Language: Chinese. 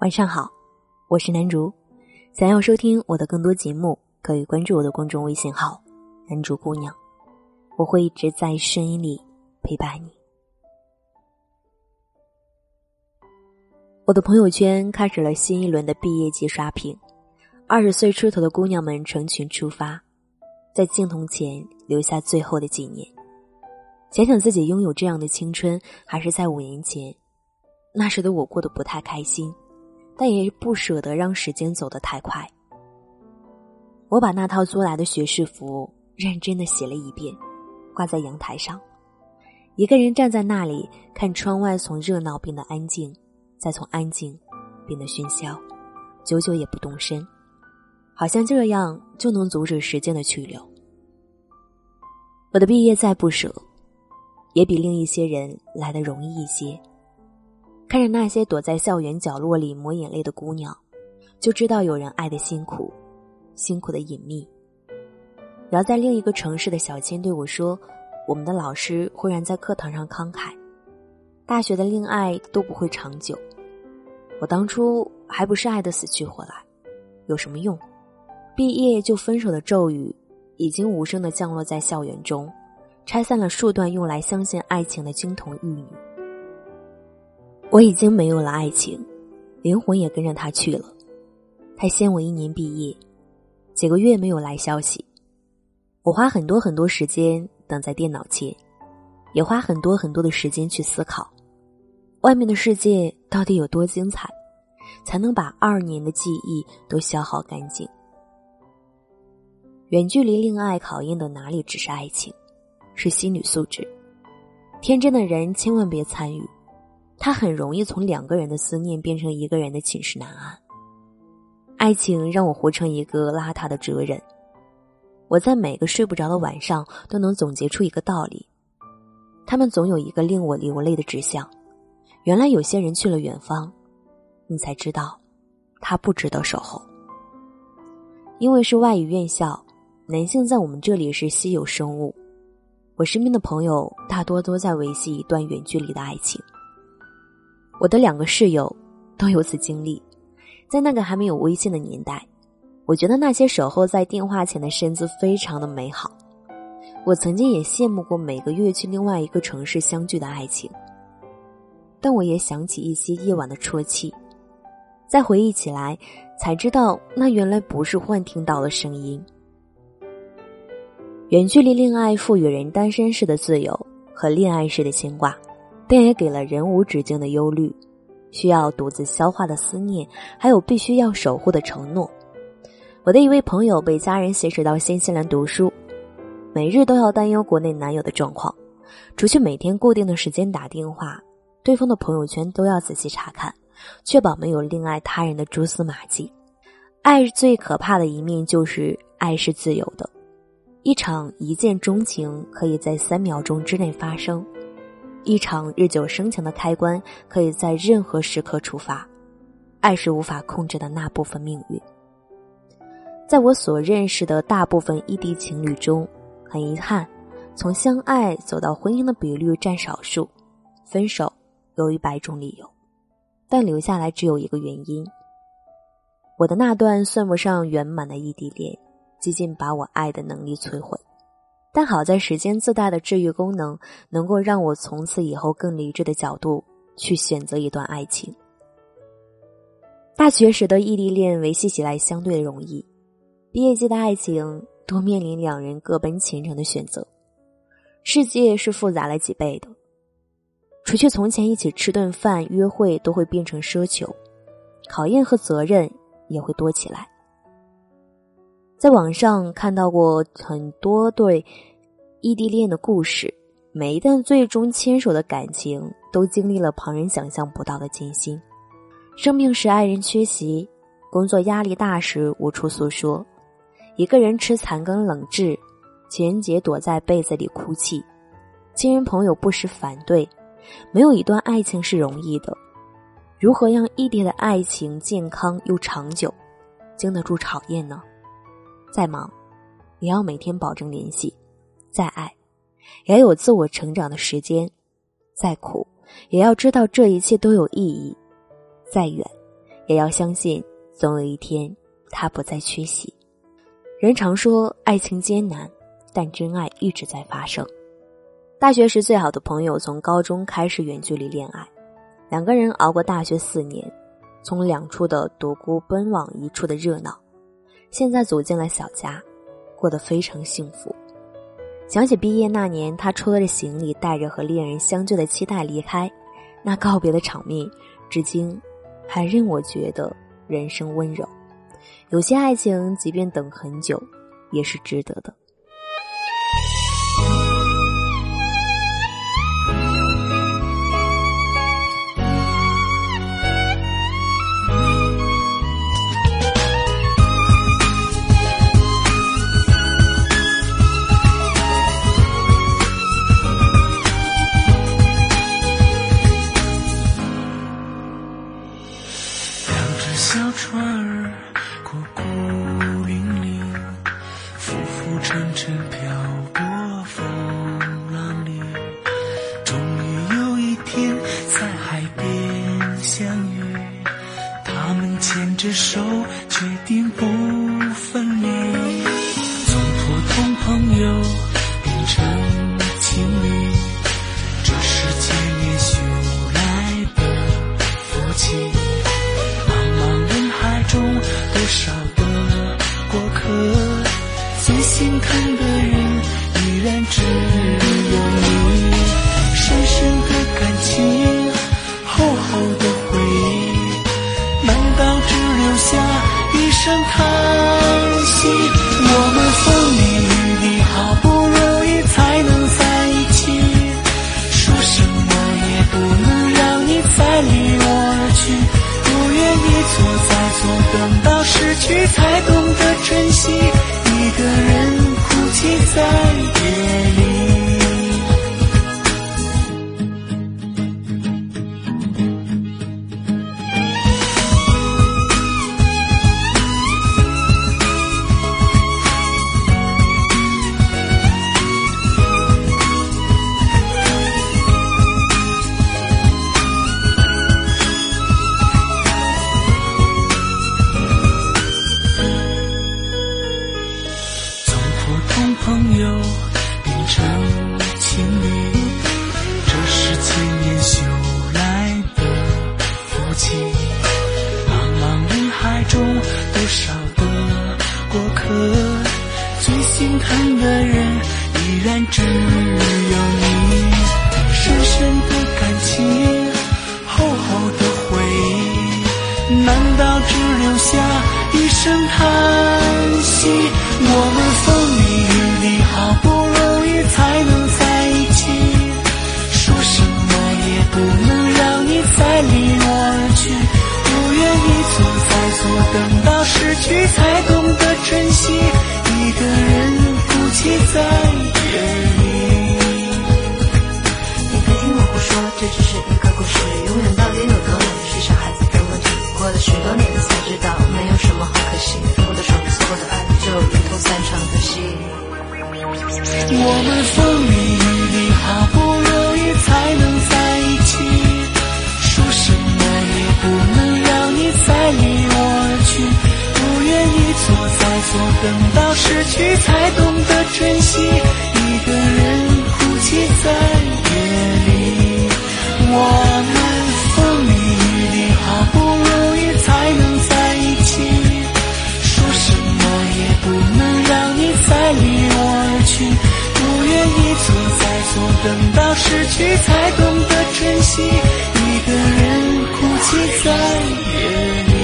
晚上好，我是南竹。想要收听我的更多节目，可以关注我的公众微信号“南竹姑娘”，我会一直在声音里陪伴你。我的朋友圈开始了新一轮的毕业季刷屏，二十岁出头的姑娘们成群出发，在镜头前留下最后的纪念。想想自己拥有这样的青春，还是在五年前，那时的我过得不太开心。但也不舍得让时间走得太快。我把那套租来的学士服认真的洗了一遍，挂在阳台上。一个人站在那里，看窗外从热闹变得安静，再从安静变得喧嚣，久久也不动身，好像这样就能阻止时间的去留。我的毕业再不舍，也比另一些人来的容易一些。看着那些躲在校园角落里抹眼泪的姑娘，就知道有人爱的辛苦，辛苦的隐秘。然后在另一个城市的小千对我说：“我们的老师忽然在课堂上慷慨，大学的恋爱都不会长久。我当初还不是爱的死去活来，有什么用？毕业就分手的咒语，已经无声的降落在校园中，拆散了数段用来相信爱情的金童玉女。”我已经没有了爱情，灵魂也跟着他去了。他先我一年毕业，几个月没有来消息。我花很多很多时间等在电脑前，也花很多很多的时间去思考，外面的世界到底有多精彩，才能把二年的记忆都消耗干净。远距离恋爱考验的哪里只是爱情，是心理素质。天真的人千万别参与。他很容易从两个人的思念变成一个人的寝食难安。爱情让我活成一个邋遢的哲人。我在每个睡不着的晚上都能总结出一个道理：他们总有一个令我流泪的指向。原来有些人去了远方，你才知道，他不值得守候。因为是外语院校，男性在我们这里是稀有生物。我身边的朋友大多都在维系一段远距离的爱情。我的两个室友都有此经历，在那个还没有微信的年代，我觉得那些守候在电话前的身姿非常的美好。我曾经也羡慕过每个月去另外一个城市相聚的爱情，但我也想起一些夜晚的啜泣，再回忆起来，才知道那原来不是幻听到的声音。远距离恋爱赋予人单身式的自由和恋爱式的牵挂。但也给了人无止境的忧虑，需要独自消化的思念，还有必须要守护的承诺。我的一位朋友被家人挟持到新西兰读书，每日都要担忧国内男友的状况，除去每天固定的时间打电话，对方的朋友圈都要仔细查看，确保没有另爱他人的蛛丝马迹。爱最可怕的一面就是爱是自由的，一场一见钟情可以在三秒钟之内发生。一场日久生情的开关，可以在任何时刻触发。爱是无法控制的那部分命运。在我所认识的大部分异地情侣中，很遗憾，从相爱走到婚姻的比率占少数。分手有一百种理由，但留下来只有一个原因。我的那段算不上圆满的异地恋，几近把我爱的能力摧毁。但好在时间自带的治愈功能，能够让我从此以后更理智的角度去选择一段爱情。大学时的异地恋维系起来相对容易，毕业季的爱情多面临两人各奔前程的选择，世界是复杂了几倍的。除去从前一起吃顿饭、约会都会变成奢求，考验和责任也会多起来。在网上看到过很多对异地恋的故事，每一段最终牵手的感情都经历了旁人想象不到的艰辛。生病时爱人缺席，工作压力大时无处诉说，一个人吃残羹冷炙，情人节躲在被子里哭泣，亲人朋友不时反对。没有一段爱情是容易的，如何让异地的爱情健康又长久，经得住考验呢？再忙，也要每天保证联系；再爱，也有自我成长的时间；再苦，也要知道这一切都有意义；再远，也要相信，总有一天他不再缺席。人常说爱情艰难，但真爱一直在发生。大学时最好的朋友从高中开始远距离恋爱，两个人熬过大学四年，从两处的独孤奔往一处的热闹，现在走进了小家，过得非常幸福。想起毕业那年，他拖着行李，带着和恋人相聚的期待离开，那告别的场面，至今还令我觉得人生温柔。有些爱情，即便等很久，也是值得的。沉沉漂泊风浪里，终于有一天在海边相遇，他们牵着手。我在错，等到失去才懂得珍惜，一个人哭泣在夜里。只我们风里雨里，好不容易才能在一起，说什么也不能让你再离我而去。不愿意错再错，等到失去才懂要失去才懂得珍惜。一个人哭泣在夜里